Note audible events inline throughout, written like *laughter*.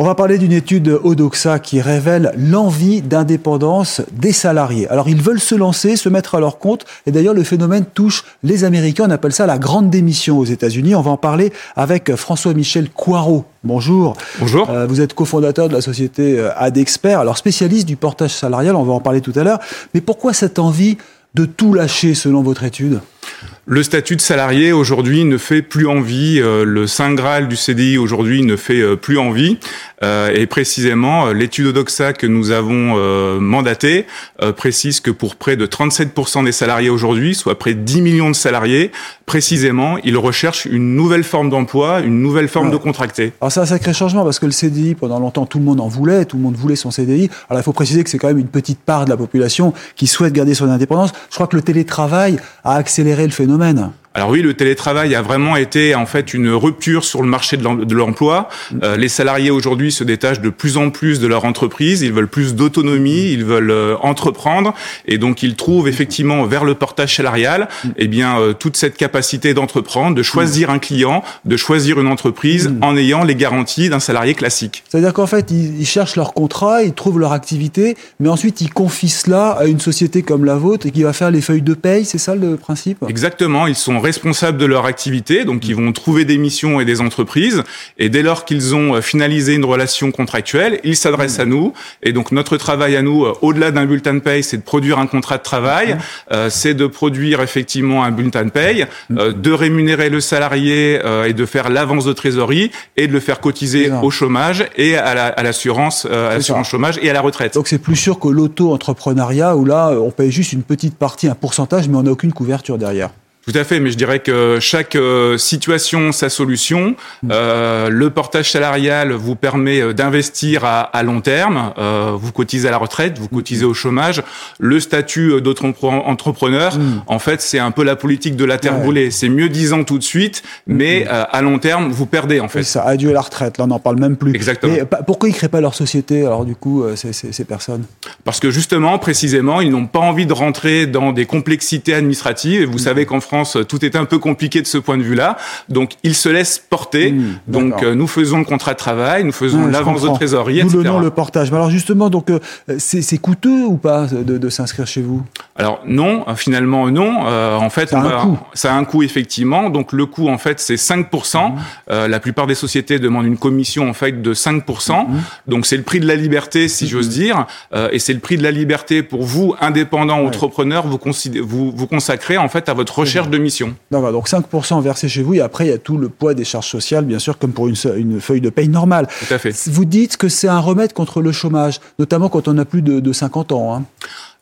On va parler d'une étude Odoxa qui révèle l'envie d'indépendance des salariés. Alors ils veulent se lancer, se mettre à leur compte, et d'ailleurs le phénomène touche les Américains, on appelle ça la grande démission aux États-Unis. On va en parler avec François-Michel Coirot. Bonjour. Bonjour. Euh, vous êtes cofondateur de la société euh, Adexpert, alors spécialiste du portage salarial, on va en parler tout à l'heure. Mais pourquoi cette envie de tout lâcher selon votre étude? Le statut de salarié aujourd'hui ne fait plus envie. Euh, le saint graal du CDI aujourd'hui ne fait euh, plus envie. Euh, et précisément, l'étude Odoxa que nous avons mandatée précise que pour près de 37% des salariés aujourd'hui, soit près de 10 millions de salariés, précisément, ils recherchent une nouvelle forme d'emploi, une nouvelle forme Ouais. de contracté. Alors c'est un sacré changement parce que le CDI, pendant longtemps, tout le monde en voulait, tout le monde voulait son CDI. Alors il faut préciser que c'est quand même une petite part de la population qui souhaite garder son indépendance. Je crois que le télétravail a accéléré le phénomène. phénomène. Alors oui, le télétravail a vraiment été en fait une rupture sur le marché de l'em- de l'emploi. Euh, les salariés aujourd'hui se détachent de plus en plus de leur entreprise. Ils veulent plus d'autonomie, ils veulent euh, entreprendre, et donc ils trouvent effectivement vers le portage salarial, eh bien euh, toute cette capacité d'entreprendre, de choisir un client, de choisir une entreprise en ayant les garanties d'un salarié classique. C'est-à-dire qu'en fait, ils, ils cherchent leur contrat, ils trouvent leur activité, mais ensuite ils confient cela à une société comme la vôtre et qui va faire les feuilles de paye. C'est ça le principe? Exactement, ils sont responsables de leur activité, donc ils vont trouver des missions et des entreprises, et dès lors qu'ils ont euh, finalisé une relation contractuelle, ils s'adressent à nous, et donc notre travail à nous, euh, au-delà d'un bulletin de paye, c'est de produire un contrat de travail, euh, c'est de produire effectivement un bulletin de paye, euh, de rémunérer le salarié euh, et de faire l'avance de trésorerie, et de le faire cotiser au chômage et à la- à l'assurance à chômage et à la retraite. Donc c'est plus sûr que l'auto-entrepreneuriat où là, on paye juste une petite partie, un pourcentage, mais on n'a aucune couverture derrière. Tout à fait, mais je dirais que chaque euh, situation sa solution. Euh, le portage salarial vous permet euh, d'investir à, à long terme. Euh, vous cotisez à la retraite, vous cotisez au chômage. Le statut euh, d'auto-entrepreneur, en fait, c'est un peu la politique de la terre Ouais. brûlée. C'est mieux 10 ans tout de suite, mais euh, à long terme, vous perdez en fait. ça, adieu à la retraite, là on n'en parle même plus. Exactement. Pa- pourquoi ils ne créent pas leur société, alors du coup, ces, ces- ces personnes? Parce que justement, précisément, ils n'ont pas envie de rentrer dans des complexités administratives. Et Mmh. vous savez qu'en France, tout est un peu compliqué de ce point de vue-là. Donc, ils se laissent porter. Mmh, Donc, euh, nous faisons le contrat de travail, nous faisons l'avance de trésorerie, D'où le nom, le portage. Mais alors justement, donc euh, c'est c'est coûteux ou pas de, de s'inscrire chez vous? Alors non, finalement non. Euh, en fait, Ça a on un va- coût. ça a un coût effectivement. Donc le coût en fait c'est 5%. Mmh. Euh, la plupart des sociétés demandent une commission en fait de 5%. Mmh. Donc c'est le prix de la liberté si j'ose dire, Euh, et c'est le prix de la liberté pour vous indépendant entrepreneur vous, vous vous consacrez en fait à votre recherche de mission. D'accord, donc 5% versé chez vous et après il y a tout le poids des charges sociales, bien sûr, comme pour une feuille de paye normale. Tout à fait. Vous dites que c'est un remède contre le chômage, notamment quand on a plus de, de 50 ans. hein.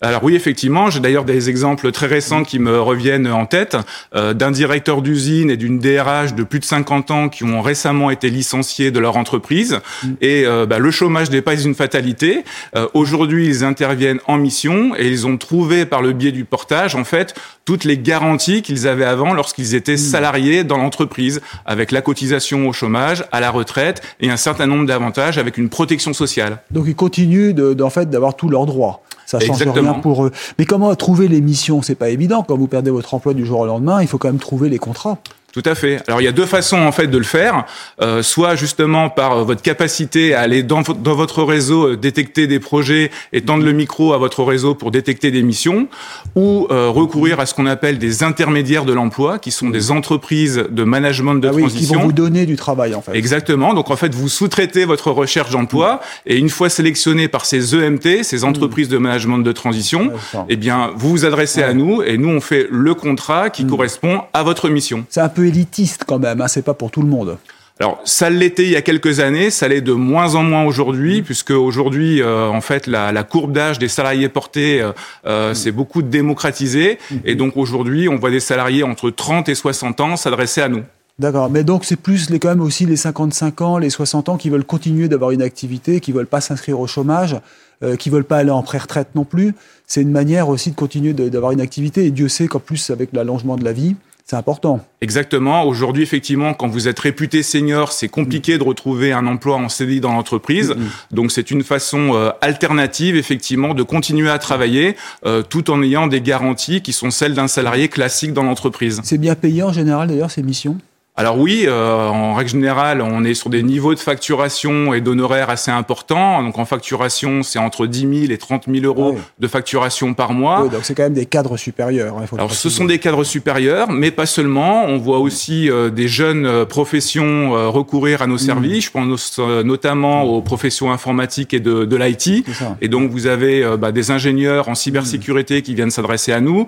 Alors oui, effectivement, j'ai d'ailleurs des exemples très récents qui me reviennent en tête euh, d'un directeur d'usine et d'une DRH de plus de 50 ans qui ont récemment été licenciés de leur entreprise. Et euh, bah, le chômage n'est pas une fatalité. Euh, Aujourd'hui, ils interviennent en mission et ils ont trouvé par le biais du portage, en fait, toutes les garanties qu'ils avaient avant lorsqu'ils étaient salariés dans l'entreprise, avec la cotisation au chômage, à la retraite et un certain nombre d'avantages avec une protection sociale. Donc ils continuent de, d'en fait, d'avoir tous leurs droits. Ça change Exactement. rien pour eux. Mais comment trouver les missions? C'est pas évident. Quand vous perdez votre emploi du jour au lendemain, il faut quand même trouver les contrats. Tout à fait. Alors il y a deux façons en fait de le faire, Euh, soit justement par euh, votre capacité à aller dans, vo- dans votre réseau euh, détecter des projets et tendre le micro à votre réseau pour détecter des missions, ou euh, recourir à ce qu'on appelle des intermédiaires de l'emploi, qui sont des entreprises de management de Ah oui, qui vont vous donner du travail en fait. Exactement. Donc en fait, vous sous-traitez votre recherche d'emploi et une fois sélectionné par ces EMT, ces entreprises de management de transition, eh bien vous vous adressez à nous et nous on fait le contrat qui correspond à votre mission. C'est un peu élitiste quand même. Hein, c'est pas pour tout le monde. Alors, ça l'était il y a quelques années, ça l'est de moins en moins aujourd'hui, puisque aujourd'hui, euh, en fait, la, la courbe d'âge des salariés portés euh, euh, s'est beaucoup démocratisée, et donc aujourd'hui, on voit des salariés entre 30 et 60 ans s'adresser à nous. D'accord, mais donc c'est plus les, quand même aussi les 55 ans, les 60 ans qui veulent continuer d'avoir une activité, qui veulent pas s'inscrire au chômage, euh, qui veulent pas aller en pré-retraite non plus. C'est une manière aussi de continuer d'avoir une activité et Dieu sait qu'en plus avec l'allongement de la vie, c'est important. Exactement. Aujourd'hui, effectivement, quand vous êtes réputé senior, c'est compliqué de retrouver un emploi en CDI dans l'entreprise. Donc, c'est une façon euh, alternative, effectivement, de continuer à travailler euh, tout en ayant des garanties qui sont celles d'un salarié classique dans l'entreprise. C'est bien payé en général, d'ailleurs, ces missions? Alors oui, euh, en règle générale, on est sur des niveaux de facturation et d'honoraires assez importants. Donc en facturation, c'est entre 10 000 et 30 000 euros de facturation par mois. Oui, donc c'est quand même des cadres supérieurs. Hein, Alors ce sont des cadres supérieurs, mais pas seulement. On voit aussi euh, des jeunes euh, professions recourir à nos mmh. services. Je pense notamment aux professions informatiques et de, de l'IT. Et donc vous avez bah, des ingénieurs en cybersécurité qui viennent s'adresser à nous.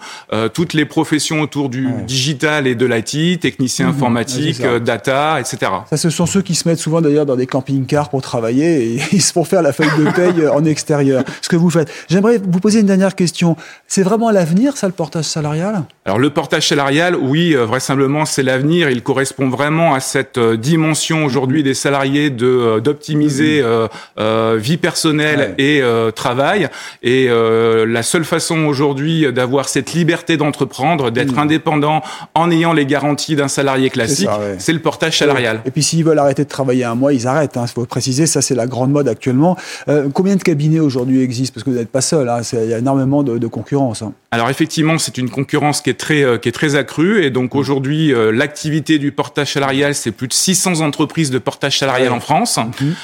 toutes les professions autour du digital et de l'IT, techniciens mmh. informatiques euh, data, etc. Ça, ce sont ceux qui se mettent souvent d'ailleurs dans des camping-cars pour travailler et *laughs* ils se font faire la feuille de paye euh, en extérieur. Ce que vous faites. J'aimerais vous poser une dernière question. C'est vraiment l'avenir, ça, le portage salarial? Alors, le portage salarial, oui, euh, vraisemblablement, c'est l'avenir. Il correspond vraiment à cette dimension aujourd'hui des salariés de d'optimiser mmh. vie personnelle et travail. Et la seule façon aujourd'hui d'avoir cette liberté d'entreprendre, d'être mmh. indépendant en ayant les garanties d'un salarié classique, c'est le portage salarial. Et puis s'ils veulent arrêter de travailler un mois, ils arrêtent. Il hein, faut préciser, ça c'est la grande mode actuellement. Euh, combien de cabinets aujourd'hui existent? Parce que vous n'êtes pas seul, hein, il y a énormément de, concurrence. Hein. Alors effectivement, c'est une concurrence qui est très, euh, qui est très accrue. Et donc aujourd'hui, euh, l'activité du portage salarial, c'est plus de 600 entreprises de portage salarial en France. Mhm.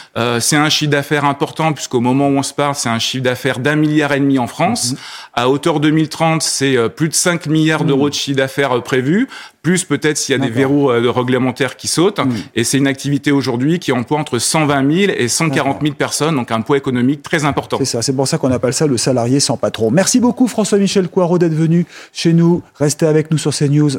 c'est un chiffre d'affaires important puisqu'au moment où on se parle, c'est un chiffre d'affaires d'un milliard et demi en France. Mhm. À hauteur 2030, c'est plus de 5 milliards d'euros de chiffre d'affaires prévu plus peut-être s'il y a des verrous euh, réglementaires qui sautent. Mm. Et c'est une activité aujourd'hui qui emploie entre 120 000 et 140 000 personnes, donc un poids économique très important. C'est ça, c'est pour ça qu'on appelle ça le salarié sans patron. Merci beaucoup François-Michel Coirot d'être venu chez nous. Restez avec nous sur CNews.